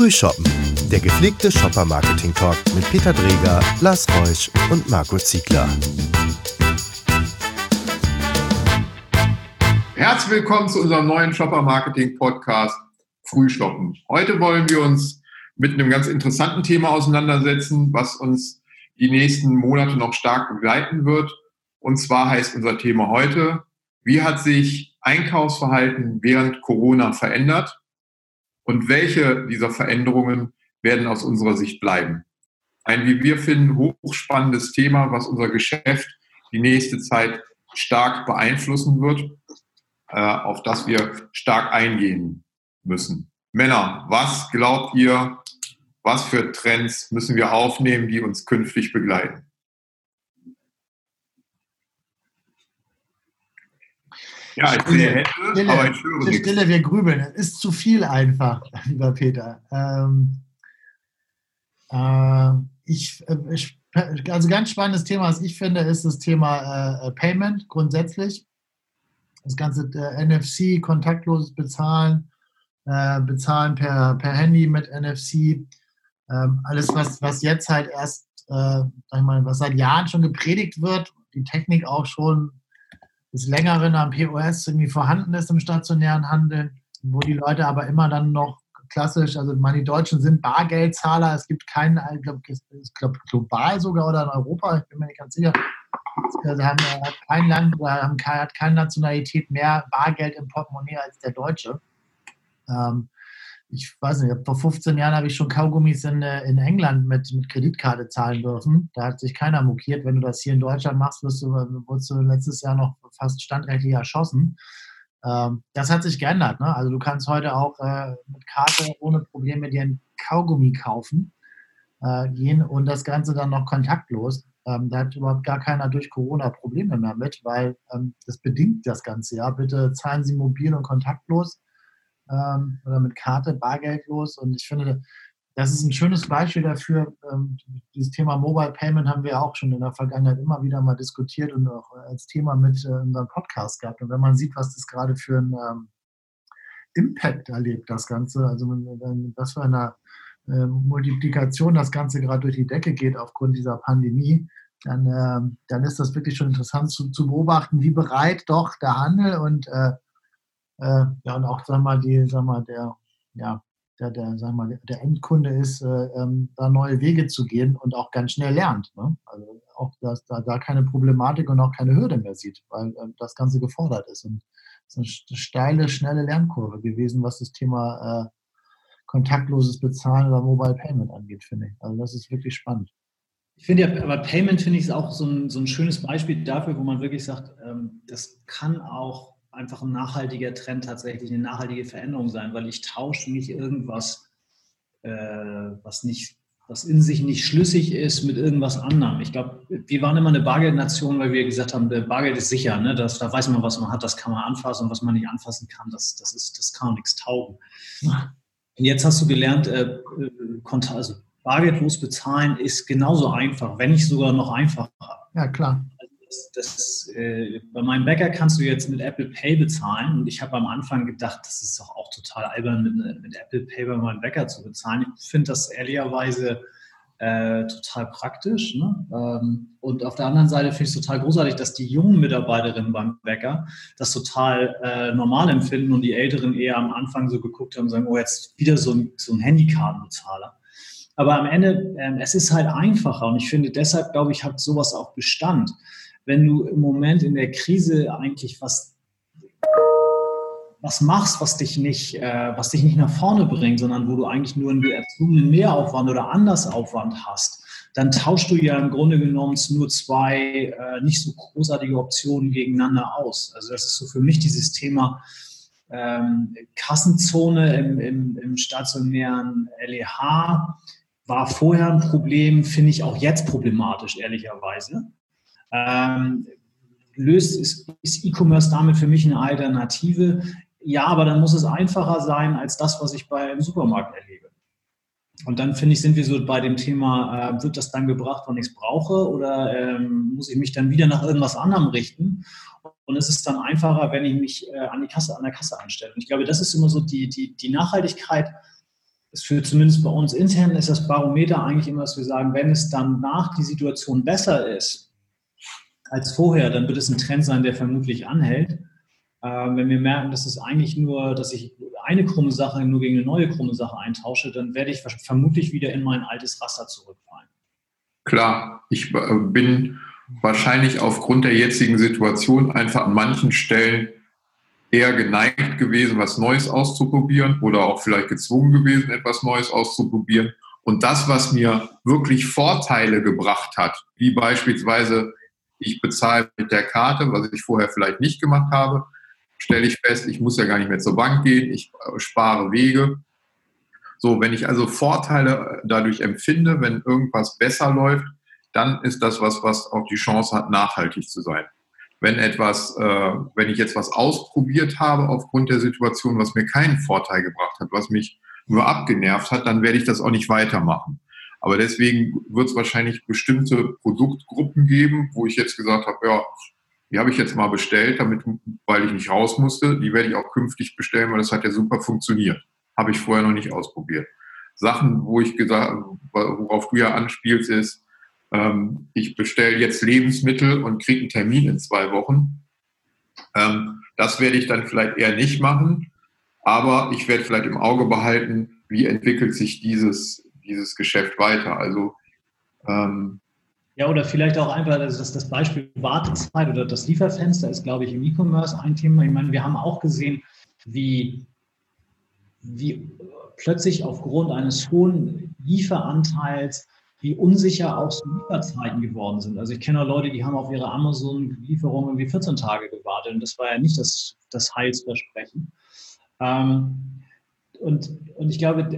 Frühshoppen, der gepflegte Shopper-Marketing-Talk mit Peter Dreger, Lars Reusch und Marco Ziegler. Herzlich willkommen zu unserem neuen Shopper-Marketing-Podcast Frühshoppen. Heute wollen wir uns mit einem ganz interessanten Thema auseinandersetzen, was uns die nächsten Monate noch stark begleiten wird. Und zwar heißt unser Thema heute, wie hat sich Einkaufsverhalten während Corona verändert? Und welche dieser Veränderungen werden aus unserer Sicht bleiben. Ein, wie wir finden, hochspannendes Thema, was unser Geschäft die nächste Zeit stark beeinflussen wird, äh, auf das wir stark eingehen müssen. Männer, was glaubt ihr, was für Trends müssen wir aufnehmen, die uns künftig begleiten? Ja, ich sehe Hände, Stille, aber ich höre nichts. Stille, wir grübeln. Es ist zu viel einfach, lieber Peter. Ähm, äh, ich, ich, also ganz spannendes Thema, was ich finde, ist das Thema äh, Payment grundsätzlich. Das ganze äh, NFC, kontaktloses Bezahlen, äh, Bezahlen per, per Handy mit NFC. Ähm, alles, was, was jetzt halt erst, äh, sag ich mal, was seit Jahren schon gepredigt wird, die Technik auch schon des Längeren am POS irgendwie vorhanden ist im stationären Handel, wo die Leute aber immer dann noch klassisch, also meine, die Deutschen sind Bargeldzahler, es gibt keinen, ich glaube glaub, global sogar oder in Europa, ich bin mir nicht ganz sicher, also haben, hat kein Land oder haben, hat keine Nationalität mehr Bargeld im Portemonnaie als der Deutsche. Ähm, ich weiß nicht, vor 15 Jahren habe ich schon Kaugummis in, äh, in England mit, mit Kreditkarte zahlen dürfen. Da hat sich keiner mokiert. Wenn du das hier in Deutschland machst, wirst du, wurdest du letztes Jahr noch fast standrechtlich erschossen. Ähm, das hat sich geändert. Ne? Also du kannst heute auch äh, mit Karte ohne Probleme dir ein Kaugummi kaufen äh, gehen und das Ganze dann noch kontaktlos. Ähm, da hat überhaupt gar keiner durch Corona Probleme mehr mit, weil ähm, das bedingt das Ganze ja. Bitte zahlen Sie mobil und kontaktlos ähm, oder mit Karte bargeldlos. Und ich finde, das ist ein schönes Beispiel dafür. Ähm, dieses Thema Mobile Payment haben wir auch schon in der Vergangenheit immer wieder mal diskutiert und auch als Thema mit äh, unserem Podcast gehabt. Und wenn man sieht, was das gerade für ein ähm, Impact erlebt, das Ganze, also was für eine äh, Multiplikation das Ganze gerade durch die Decke geht aufgrund dieser Pandemie, dann, äh, dann ist das wirklich schon interessant zu, zu beobachten, wie bereit doch der Handel und äh, äh, ja, und auch, sag mal, die, sag mal, der, ja, der, der, sag mal, der Endkunde ist, äh, ähm, da neue Wege zu gehen und auch ganz schnell lernt. Ne? Also auch, dass da, da keine Problematik und auch keine Hürde mehr sieht, weil äh, das Ganze gefordert ist. Und es ist eine steile, schnelle Lernkurve gewesen, was das Thema äh, kontaktloses Bezahlen oder Mobile Payment angeht, finde ich. Also das ist wirklich spannend. Ich finde ja, aber Payment finde ich auch so ein, so ein schönes Beispiel dafür, wo man wirklich sagt, ähm, das kann auch einfach ein nachhaltiger Trend tatsächlich eine nachhaltige Veränderung sein, weil ich tausche nicht irgendwas, äh, was nicht was in sich nicht schlüssig ist mit irgendwas anderem. Ich glaube, wir waren immer eine Bargeldnation, weil wir gesagt haben, Bargeld ist sicher. Ne? Das, da weiß man, was man hat, das kann man anfassen und was man nicht anfassen kann, das, das, ist, das kann nichts taugen. Und jetzt hast du gelernt, äh, äh also bargeldlos bezahlen ist genauso einfach, wenn nicht sogar noch einfacher. Ja, klar das, äh, bei meinem Bäcker kannst du jetzt mit Apple Pay bezahlen und ich habe am Anfang gedacht, das ist doch auch total albern, mit, mit Apple Pay bei meinem Bäcker zu bezahlen. Ich finde das ehrlicherweise äh, total praktisch. Ne? Ähm, und auf der anderen Seite finde ich es total großartig, dass die jungen Mitarbeiterinnen beim Bäcker das total äh, normal empfinden und die Älteren eher am Anfang so geguckt haben und sagen, oh, jetzt wieder so ein, so ein Handykartenbezahler. Aber am Ende, äh, es ist halt einfacher und ich finde deshalb, glaube ich, hat sowas auch Bestand wenn du im Moment in der Krise eigentlich was, was machst, was dich, nicht, äh, was dich nicht nach vorne bringt, sondern wo du eigentlich nur einen erzwungenen Mehraufwand oder Andersaufwand hast, dann tauschst du ja im Grunde genommen nur zwei äh, nicht so großartige Optionen gegeneinander aus. Also das ist so für mich dieses Thema ähm, Kassenzone im, im, im stationären LEH war vorher ein Problem, finde ich auch jetzt problematisch, ehrlicherweise. Ähm, löst, ist, E-Commerce damit für mich eine Alternative? Ja, aber dann muss es einfacher sein als das, was ich beim Supermarkt erlebe. Und dann finde ich, sind wir so bei dem Thema, äh, wird das dann gebracht, wann ich es brauche, oder ähm, muss ich mich dann wieder nach irgendwas anderem richten? Und es ist dann einfacher, wenn ich mich äh, an, die Kasse, an der Kasse anstelle. Und ich glaube, das ist immer so die, die, die Nachhaltigkeit es führt zumindest bei uns intern ist das Barometer eigentlich immer, dass wir sagen, wenn es dann nach die Situation besser ist als vorher, dann wird es ein Trend sein, der vermutlich anhält. Ähm, wenn wir merken, dass es eigentlich nur, dass ich eine krumme Sache nur gegen eine neue krumme Sache eintausche, dann werde ich vermutlich wieder in mein altes Raster zurückfallen. Klar, ich äh, bin wahrscheinlich aufgrund der jetzigen Situation einfach an manchen Stellen eher geneigt gewesen, was Neues auszuprobieren oder auch vielleicht gezwungen gewesen, etwas Neues auszuprobieren. Und das, was mir wirklich Vorteile gebracht hat, wie beispielsweise ich bezahle mit der Karte, was ich vorher vielleicht nicht gemacht habe, stelle ich fest, ich muss ja gar nicht mehr zur Bank gehen, ich spare Wege. So, wenn ich also Vorteile dadurch empfinde, wenn irgendwas besser läuft, dann ist das was, was auch die Chance hat, nachhaltig zu sein. Wenn etwas, äh, wenn ich jetzt was ausprobiert habe aufgrund der Situation, was mir keinen Vorteil gebracht hat, was mich nur abgenervt hat, dann werde ich das auch nicht weitermachen. Aber deswegen wird es wahrscheinlich bestimmte Produktgruppen geben, wo ich jetzt gesagt habe, ja, die habe ich jetzt mal bestellt, damit, weil ich nicht raus musste. Die werde ich auch künftig bestellen, weil das hat ja super funktioniert. Habe ich vorher noch nicht ausprobiert. Sachen, wo ich gesagt, worauf du ja anspielst, ist, ähm, ich bestelle jetzt Lebensmittel und kriege einen Termin in zwei Wochen. Ähm, das werde ich dann vielleicht eher nicht machen, aber ich werde vielleicht im Auge behalten, wie entwickelt sich dieses, dieses Geschäft weiter. Also ähm, ja, oder vielleicht auch einfach das, das Beispiel Wartezeit oder das Lieferfenster ist, glaube ich, im E-Commerce ein Thema. Ich meine, wir haben auch gesehen, wie, wie plötzlich aufgrund eines hohen Lieferanteils wie unsicher auch so Lieferzeiten geworden sind. Also ich kenne auch Leute, die haben auf ihre Amazon-Lieferung irgendwie 14 Tage gewartet und das war ja nicht das, das Heilsversprechen. Ähm, und, und ich glaube,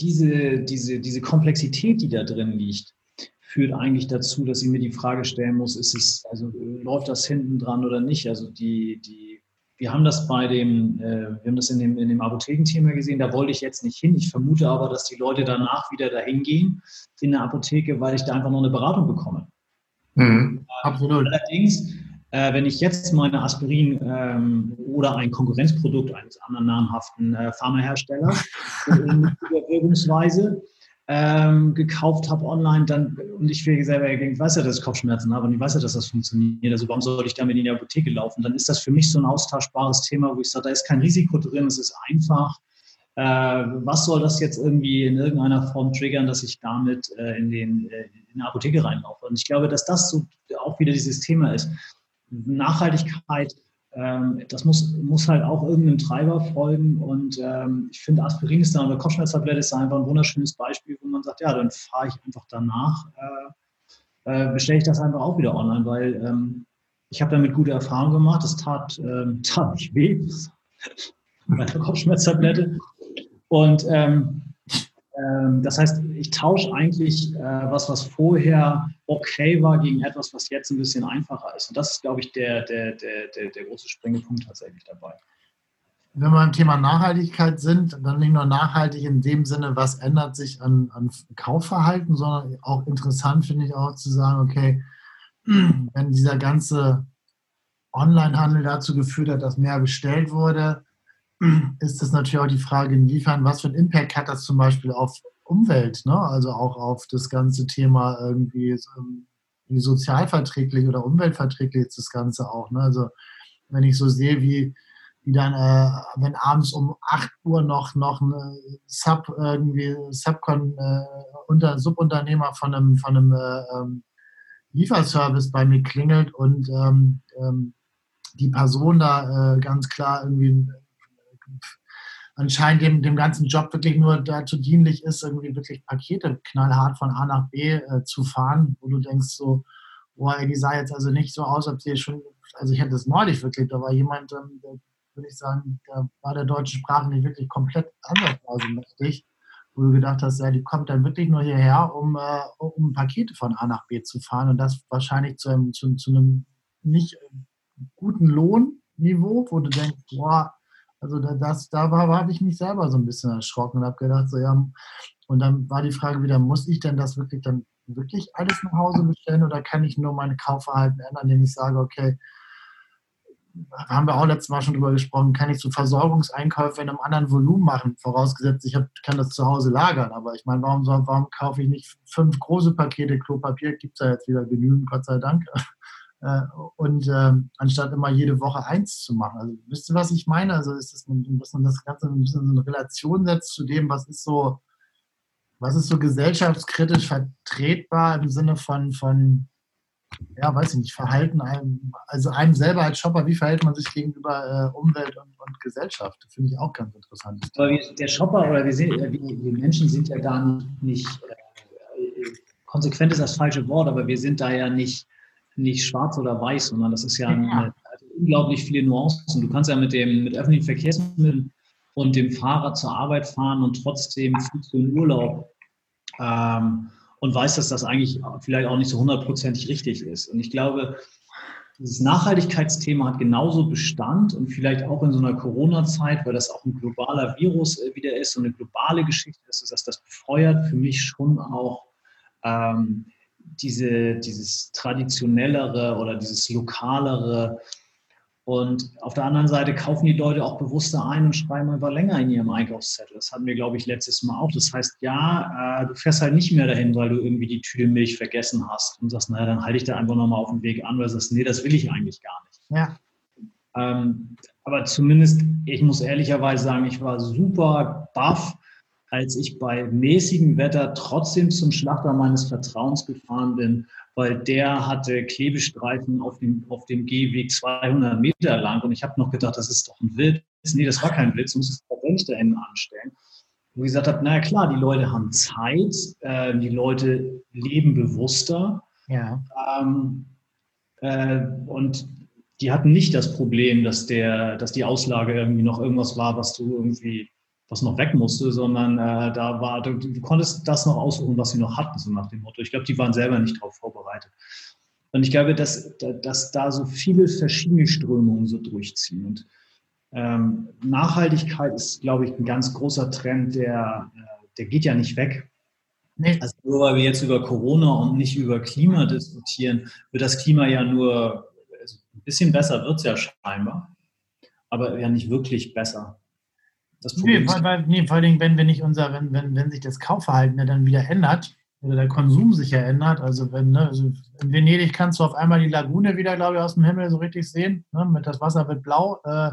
diese, diese, diese Komplexität, die da drin liegt, führt eigentlich dazu, dass ich mir die Frage stellen muss, ist es, also läuft das hinten dran oder nicht? Also die, die, wir haben das bei dem, äh, wir haben das in dem, in dem Apothekenthema gesehen, da wollte ich jetzt nicht hin. Ich vermute aber, dass die Leute danach wieder dahin gehen in der Apotheke, weil ich da einfach noch eine Beratung bekomme. Mhm. Äh, Absolut. Allerdings, äh, wenn ich jetzt meine Aspirin ähm, oder ein Konkurrenzprodukt eines anderen namhaften äh, Pharmaherstellers in Wirkungsweise ähm, gekauft habe online, dann, und ich selber, ich weiß ja, dass ich Kopfschmerzen habe und ich weiß ja, dass das funktioniert, also warum soll ich damit in die Apotheke laufen? Dann ist das für mich so ein austauschbares Thema, wo ich sage, da ist kein Risiko drin, es ist einfach. Äh, was soll das jetzt irgendwie in irgendeiner Form triggern, dass ich damit äh, in, den, äh, in die Apotheke reinlaufe? Und ich glaube, dass das so auch wieder dieses Thema ist. Nachhaltigkeit ähm, das muss, muss halt auch irgendeinem Treiber folgen. Und ähm, ich finde, Aspirin ist da oder Kopfschmerztablette ist da einfach ein wunderschönes Beispiel, wo man sagt, ja, dann fahre ich einfach danach, äh, äh, bestelle ich das einfach auch wieder online, weil ähm, ich habe damit gute Erfahrungen gemacht. Das tat, ähm, tat nicht weh bei der Kopfschmerztablette. Und ähm, das heißt, ich tausche eigentlich äh, was, was vorher okay war, gegen etwas, was jetzt ein bisschen einfacher ist. Und das ist, glaube ich, der, der, der, der, der große springende tatsächlich dabei. Wenn wir beim Thema Nachhaltigkeit sind, dann nicht nur nachhaltig in dem Sinne, was ändert sich an, an Kaufverhalten, sondern auch interessant finde ich auch zu sagen, okay, wenn dieser ganze Onlinehandel dazu geführt hat, dass mehr bestellt wurde, ist es natürlich auch die Frage, inwiefern, was für einen Impact hat das zum Beispiel auf Umwelt, ne? also auch auf das ganze Thema irgendwie, wie sozialverträglich oder umweltverträglich ist das Ganze auch. Ne? Also wenn ich so sehe, wie, wie dann, äh, wenn abends um 8 Uhr noch, noch ein Sub, irgendwie, Subcon, äh, unter, Subunternehmer von einem, von einem äh, ähm, Lieferservice bei mir klingelt und ähm, ähm, die Person da äh, ganz klar irgendwie anscheinend dem, dem ganzen Job wirklich nur dazu dienlich ist, irgendwie wirklich Pakete knallhart von A nach B äh, zu fahren, wo du denkst so, boah, die sah jetzt also nicht so aus, ob sie schon, also ich hatte das neulich wirklich, da war jemand, ähm, der, würde ich sagen, da war der deutschen Sprache nicht wirklich komplett ansatzweise mächtig, wo du gedacht hast, ja, die kommt dann wirklich nur hierher, um, äh, um Pakete von A nach B zu fahren und das wahrscheinlich zu einem, zu, zu einem nicht guten Lohnniveau, wo du denkst, boah, also das, da habe ich mich selber so ein bisschen erschrocken und habe gedacht, so ja, und dann war die Frage wieder, muss ich denn das wirklich dann wirklich alles nach Hause bestellen oder kann ich nur meine Kaufverhalten ändern, indem ich sage, okay, haben wir auch letztes Mal schon drüber gesprochen, kann ich so Versorgungseinkäufe in einem anderen Volumen machen, vorausgesetzt, ich hab, kann das zu Hause lagern. Aber ich meine, warum, warum kaufe ich nicht fünf große Pakete Klopapier? Gibt es ja jetzt wieder genügend, Gott sei Dank. Äh, und äh, anstatt immer jede Woche eins zu machen. Also wisst ihr, was ich meine? Also ist das, dass man das Ganze ein bisschen in eine Relation setzt zu dem, was ist so, was ist so gesellschaftskritisch vertretbar im Sinne von, von ja, weiß ich nicht, Verhalten einem, also einem selber als Shopper, wie verhält man sich gegenüber äh, Umwelt und, und Gesellschaft? Finde ich auch ganz interessant. Aber wir, der Shopper oder wir, sind, wir, wir, Menschen sind ja da nicht, nicht äh, konsequent ist das falsche Wort, aber wir sind da ja nicht, nicht schwarz oder weiß, sondern das ist ja, Eine, also unglaublich viele Nuancen. Du kannst ja mit dem mit öffentlichen Verkehrsmitteln und dem Fahrrad zur Arbeit fahren und trotzdem fühlst du in Urlaub. Ähm, und weiß, dass das eigentlich vielleicht auch nicht so hundertprozentig richtig ist. Und ich glaube, dieses Nachhaltigkeitsthema hat genauso Bestand und vielleicht auch in so einer Corona-Zeit, weil das auch ein globaler Virus äh, wieder ist und eine globale Geschichte ist, dass das befeuert für mich schon auch ähm, diese, dieses traditionellere oder dieses lokalere und auf der anderen Seite kaufen die Leute auch bewusster ein und schreiben einfach länger in ihrem Einkaufszettel. Das hatten wir, glaube ich, letztes Mal auch. Das heißt, ja, äh, du fährst halt nicht mehr dahin, weil du irgendwie die Tüte Milch vergessen hast und sagst, naja, dann halte ich da einfach nochmal auf dem Weg an, weil du sagst, nee, das will ich eigentlich gar nicht. Ja. Ähm, aber zumindest, ich muss ehrlicherweise sagen, ich war super baff, als ich bei mäßigem Wetter trotzdem zum Schlachter meines Vertrauens gefahren bin weil der hatte Klebestreifen auf dem, auf dem Gehweg 200 Meter lang und ich habe noch gedacht, das ist doch ein Witz. Nee, das war kein Witz, du musst es tatsächlich da hinten anstellen. Wo ich gesagt habe, naja klar, die Leute haben Zeit, äh, die Leute leben bewusster. Ja. Ähm, äh, und die hatten nicht das Problem, dass, der, dass die Auslage irgendwie noch irgendwas war, was du irgendwie was noch weg musste, sondern äh, da war, du, du, konntest das noch aussuchen, was sie noch hatten, so nach dem Motto. Ich glaube, die waren selber nicht darauf vorbereitet. Und ich glaube, dass, dass da so viele verschiedene Strömungen so durchziehen. Und ähm, Nachhaltigkeit ist, glaube ich, ein ganz großer Trend, der, äh, der geht ja nicht weg. Nee. Also nur weil wir jetzt über Corona und nicht über Klima diskutieren, wird das Klima ja nur also ein bisschen besser, wird es ja scheinbar, aber ja nicht wirklich besser. Das nee, weil, weil, nee, vor allem, wenn wir nicht unser, wenn, wenn, wenn sich das Kaufverhalten ja dann wieder ändert, oder der Konsum sich ja ändert, also wenn, ne, also in Venedig kannst du auf einmal die Lagune wieder, glaube ich, aus dem Himmel so richtig sehen, ne, mit das Wasser wird blau. Äh,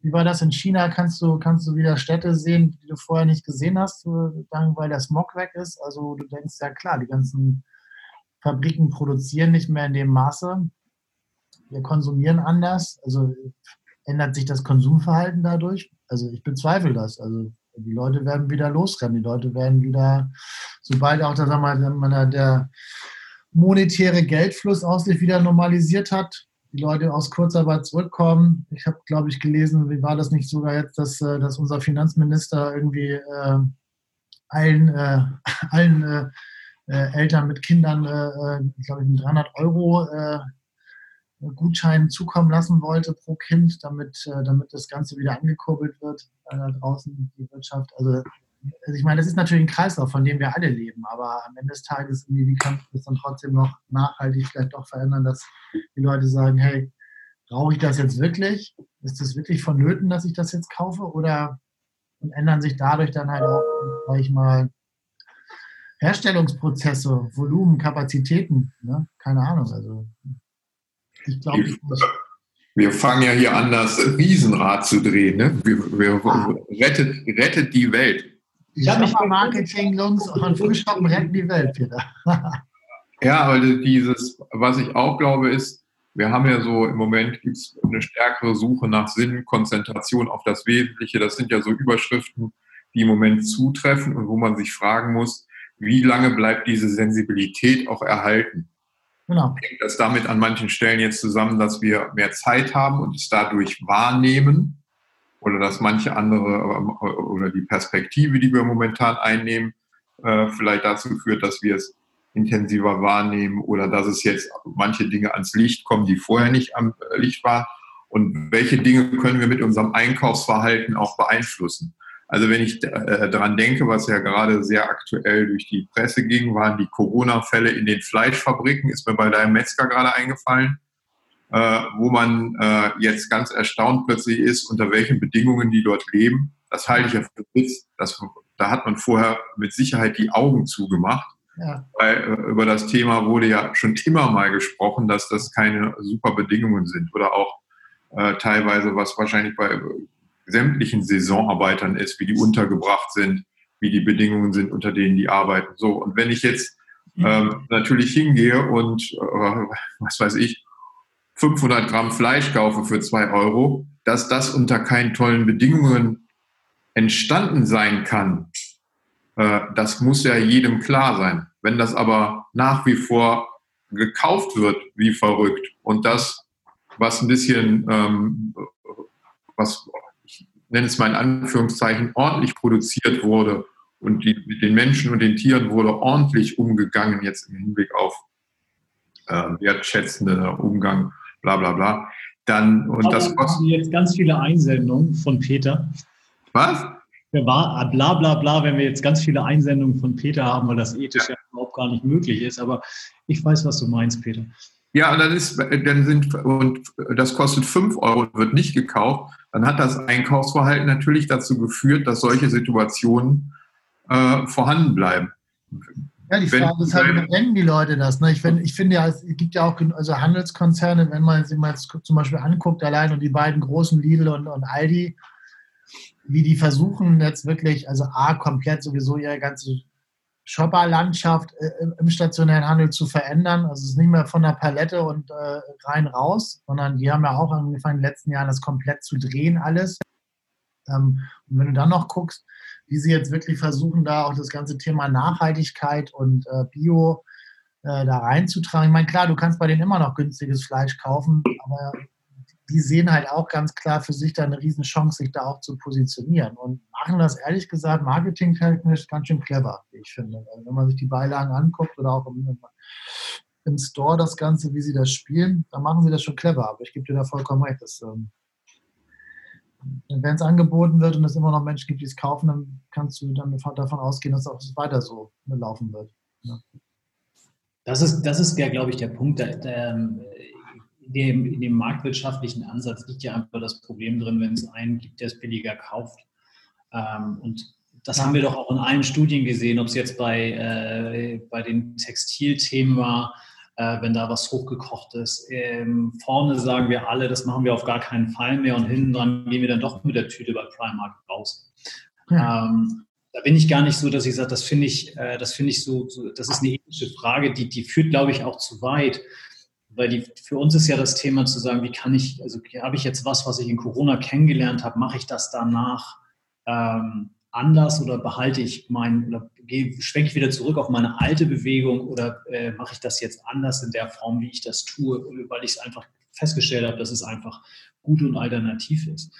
wie war das in China? Kannst du, kannst du wieder Städte sehen, die du vorher nicht gesehen hast, weil der Smog weg ist? Also du denkst ja klar, die ganzen Fabriken produzieren nicht mehr in dem Maße. Wir konsumieren anders. Also ändert sich das Konsumverhalten dadurch? Also ich bezweifle das. Also die Leute werden wieder losrennen. Die Leute werden wieder, sobald auch sagen wir der monetäre Geldfluss aus sich wieder normalisiert hat, die Leute aus Kurzarbeit zurückkommen. Ich habe, glaube ich, gelesen, wie war das nicht sogar jetzt, dass, äh, dass unser Finanzminister irgendwie äh, allen, äh, allen äh, äh Eltern mit Kindern, äh, glaube ich, 300 Euro Gutschein zukommen lassen wollte pro Kind, damit, äh, damit das Ganze wieder angekurbelt wird äh, da draußen, die Wirtschaft. Also, also ich meine, das ist natürlich ein Kreislauf, von dem wir alle leben, aber am Ende des Tages, wie kann man das dann trotzdem noch nachhaltig vielleicht doch verändern, dass die Leute sagen, hey, brauche ich das jetzt wirklich? Ist das wirklich vonnöten, dass ich das jetzt kaufe? Oder und ändern sich dadurch dann halt auch, sag ich mal, Herstellungsprozesse, Volumen, Kapazitäten? Ne? Keine Ahnung. Also ich glaube. Wir fangen ja hier an, das Riesenrad zu drehen. Ne? Wir, wir ah. rettet, rettet die Welt. Ich habe Marketing, Jungs, und Frühschoppen retten die Welt, Peter. ja, aber dieses, was ich auch glaube, ist, wir haben ja so im Moment gibt es eine stärkere Suche nach Sinn, Konzentration auf das Wesentliche. Das sind ja so Überschriften, die im Moment zutreffen und wo man sich fragen muss, wie lange bleibt diese Sensibilität auch erhalten? Genau. Hängt das damit an manchen Stellen jetzt zusammen, dass wir mehr Zeit haben und es dadurch wahrnehmen? Oder dass manche andere oder die Perspektive, die wir momentan einnehmen, äh, vielleicht dazu führt, dass wir es intensiver wahrnehmen oder dass es jetzt manche Dinge ans Licht kommen, die vorher nicht am äh, Licht waren? Und welche Dinge können wir mit unserem Einkaufsverhalten auch beeinflussen? Also wenn ich äh, daran denke, was ja gerade sehr aktuell durch die Presse ging, waren die Corona-Fälle in den Fleischfabriken, ist mir bei deinem Metzger gerade eingefallen. äh, wo man äh, jetzt ganz erstaunt plötzlich ist, unter welchen Bedingungen die dort leben. Das halte ich ja für Witz. Das, da hat man vorher mit Sicherheit die Augen zugemacht. Ja. Weil äh, über das Thema wurde ja schon immer mal gesprochen, dass das keine super Bedingungen sind. Oder auch teilweise, was wahrscheinlich bei sämtlichen Saisonarbeitern ist, wie die untergebracht sind, wie die Bedingungen sind, unter denen die arbeiten. So, und wenn ich jetzt mhm. ähm, natürlich hingehe und, äh, was weiß ich, 500 Gramm Fleisch kaufe für zwei Euro, dass das unter keinen tollen Bedingungen entstanden sein kann, äh, das muss ja jedem klar sein. Wenn das aber nach wie vor gekauft wird, wie verrückt, und das, was ein bisschen, ähm, was nenne es mal in Anführungszeichen, ordentlich produziert wurde und die, mit den Menschen und den Tieren wurde ordentlich umgegangen, jetzt im Hinblick auf äh, wertschätzender Umgang bla bla bla. Dann, und Aber das kostet. jetzt ganz viele Einsendungen von Peter. Was? War, ah, bla bla bla, wenn wir jetzt ganz viele Einsendungen von Peter haben, weil das ethisch ja. ja überhaupt gar nicht möglich ist. Aber ich weiß, was du meinst, Peter. Ja, dann ist, dann sind, und das kostet 5 Euro wird nicht gekauft, dann hat das Einkaufsverhalten natürlich dazu geführt, dass solche Situationen äh, vorhanden bleiben. Ja, die Frage wenn, ist halt, wie nennen die Leute das? Ne? Ich, find, ich finde ja, es gibt ja auch also Handelskonzerne, wenn man sich mal zum Beispiel anguckt, allein und die beiden großen Lidl und, und Aldi, wie die versuchen jetzt wirklich, also A, komplett sowieso ihre ganze Shopperlandschaft äh, im stationären Handel zu verändern. Also es ist nicht mehr von der Palette und äh, rein raus, sondern die haben ja auch angefangen in den letzten Jahren das komplett zu drehen alles. Ähm, und wenn du dann noch guckst, wie sie jetzt wirklich versuchen, da auch das ganze Thema Nachhaltigkeit und äh, Bio äh, da reinzutragen. Ich meine, klar, du kannst bei denen immer noch günstiges Fleisch kaufen, aber die sehen halt auch ganz klar für sich da eine Riesenchance, sich da auch zu positionieren und machen das ehrlich gesagt marketingtechnisch ganz schön clever, wie ich finde. Also wenn man sich die Beilagen anguckt oder auch im, im, Store das Ganze, wie sie das spielen, dann machen sie das schon clever. Aber ich gebe dir da vollkommen recht, ähm, wenn es angeboten wird und es immer noch Menschen gibt, die es kaufen, dann kannst du dann davon ausgehen, dass es auch weiter so laufen wird. Ja. Das ist, das ist ja, glaube ich, der Punkt. Der, der, in, dem, in dem marktwirtschaftlichen Ansatz liegt ja einfach das Problem drin, wenn es einen gibt, der es billiger kauft. Ähm, und das haben wir doch auch in allen Studien gesehen, ob es jetzt bei, äh, bei den Textilthemen war, äh, wenn da was hochgekocht ist. Ähm, vorne sagen wir alle, das machen wir auf gar keinen Fall mehr und hinten dran gehen wir dann doch mit der Tüte bei Primark raus. Ja. Ähm, da bin ich gar nicht so, dass ich sage, das finde ich, äh, das finde ich so, so, das ist eine ethische Frage, die, die führt, glaube ich, auch zu weit. Weil die, für uns ist ja das Thema zu sagen, wie kann ich, also habe ich jetzt was, was ich in Corona kennengelernt habe, mache ich das danach? Ähm, anders oder behalte ich mein oder schwenke ich wieder zurück auf meine alte Bewegung oder äh, mache ich das jetzt anders in der Form, wie ich das tue, weil ich es einfach festgestellt habe, dass es einfach gut und alternativ ist.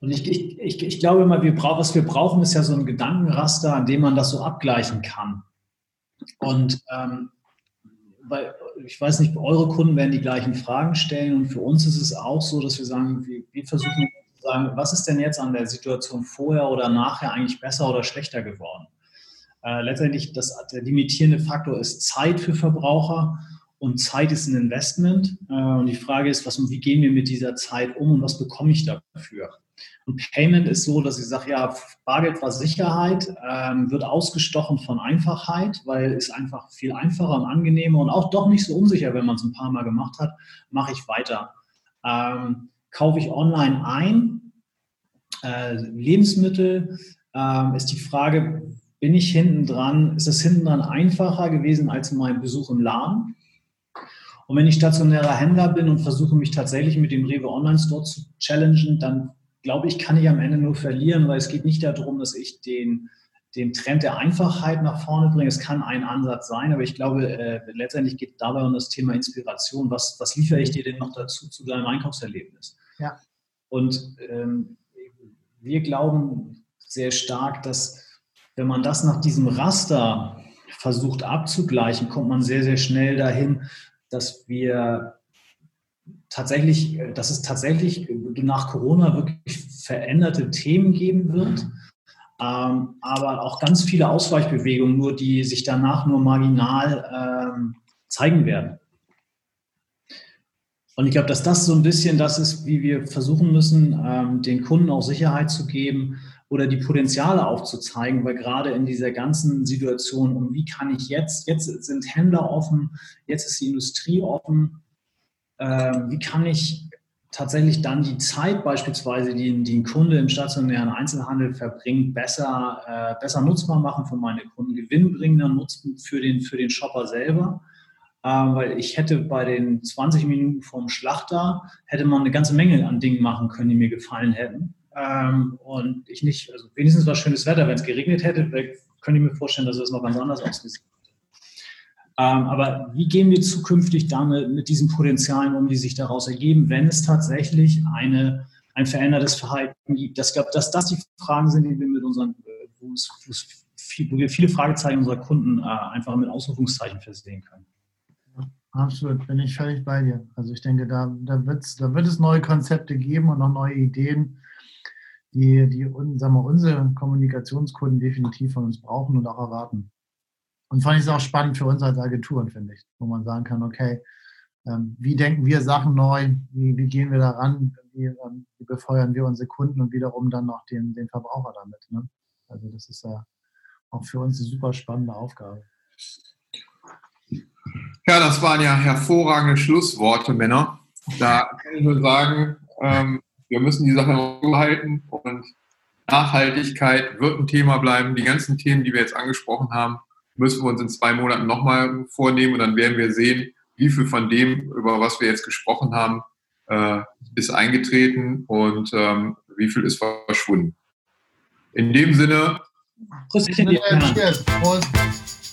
Und ich, ich, ich, ich glaube immer, wir brauchen, was wir brauchen, ist ja so ein Gedankenraster, an dem man das so abgleichen kann. Und ähm, weil ich weiß nicht, eure Kunden werden die gleichen Fragen stellen und für uns ist es auch so, dass wir sagen, wir, wir versuchen sagen, was ist denn jetzt an der Situation vorher oder nachher eigentlich besser oder schlechter geworden? Äh, letztendlich das, der limitierende Faktor ist Zeit für Verbraucher und Zeit ist ein Investment. Äh, und die Frage ist, was, wie gehen wir mit dieser Zeit um und was bekomme ich dafür? Und Payment ist so, dass ich sage, ja, Bargeld war Sicherheit, ähm, wird ausgestochen von Einfachheit, weil es einfach viel einfacher und angenehmer und auch doch nicht so unsicher, wenn man es ein paar Mal gemacht hat, mache ich weiter. Ähm, kaufe ich online ein. Äh, Lebensmittel äh, ist die Frage, bin ich hinten dran, ist es hinten dran einfacher gewesen als mein Besuch im Laden? Und wenn ich stationärer Händler bin und versuche mich tatsächlich mit dem Rewe Online Store zu challengen, dann glaube ich, kann ich am Ende nur verlieren, weil es geht nicht darum, dass ich den, den Trend der Einfachheit nach vorne bringe. Es kann ein Ansatz sein, aber ich glaube, äh, letztendlich geht es dabei um das Thema Inspiration. Was, was liefere ich dir denn noch dazu zu deinem Einkaufserlebnis? Ja. Und ähm, wir glauben sehr stark, dass wenn man das nach diesem Raster versucht abzugleichen, kommt man sehr, sehr schnell dahin, dass wir tatsächlich, dass es tatsächlich nach Corona wirklich veränderte Themen geben wird, ähm, aber auch ganz viele Ausweichbewegungen, nur die sich danach nur marginal ähm, zeigen werden. Und ich glaube, dass das so ein bisschen das ist, wie wir versuchen müssen, ähm, den Kunden auch Sicherheit zu geben oder die Potenziale aufzuzeigen, weil gerade in dieser ganzen Situation, und wie kann ich jetzt, jetzt sind Händler offen, jetzt ist die Industrie offen, wie kann ich tatsächlich dann die Zeit beispielsweise, die, die ein Kunde im stationären Einzelhandel verbringt, besser, äh, besser nutzbar machen für meine Kunden, gewinnbringender nutzen für den, für den Shopper selber. Ähm, weil ich hätte bei den 20 Minuten vom Schlachter, hätte man eine ganze Menge an Dingen machen können, die mir gefallen hätten. Ähm, und ich nicht, also wenigstens war schönes Wetter, wenn es geregnet hätte, könnte ich mir vorstellen, dass es noch ganz anders ausgesehen ähm, aber wie gehen wir zukünftig damit mit diesen Potenzialen um, die sich daraus ergeben, wenn es tatsächlich eine, ein verändertes Verhalten gibt? Das, glaube, dass das die Fragen sind, die wir mit unseren, wo, es, wo, es wo wir viele Fragezeichen unserer Kunden äh, einfach mit Ausrufungszeichen versehen können. Absolut, bin ich völlig bei dir. Also ich denke, da, da, da wird es neue Konzepte geben und noch neue Ideen, die, die sagen wir, unsere Kommunikationskunden definitiv von uns brauchen und auch erwarten. Und fand ich es auch spannend für uns als Agenturen, finde ich, wo man sagen kann, okay, ähm, wie denken wir Sachen neu, wie, wie gehen wir daran, wie, ähm, wie, befeuern wir unsere Kunden und wiederum dann noch den, den Verbraucher damit. Ne? Also das ist ja auch für uns eine super spannende Aufgabe. Ja, das waren ja hervorragende Schlussworte, Männer. Da kann ich nur sagen, ähm, wir müssen die Sache halten und Nachhaltigkeit wird ein Thema bleiben. Die ganzen Themen, die wir jetzt angesprochen haben, müssen wir uns in zwei Monaten nochmal vornehmen und dann werden wir sehen, wie viel von dem, über was wir jetzt gesprochen haben, äh, ist eingetreten und ähm, wie viel ist verschwunden. In dem Sinne. Prost. Prost.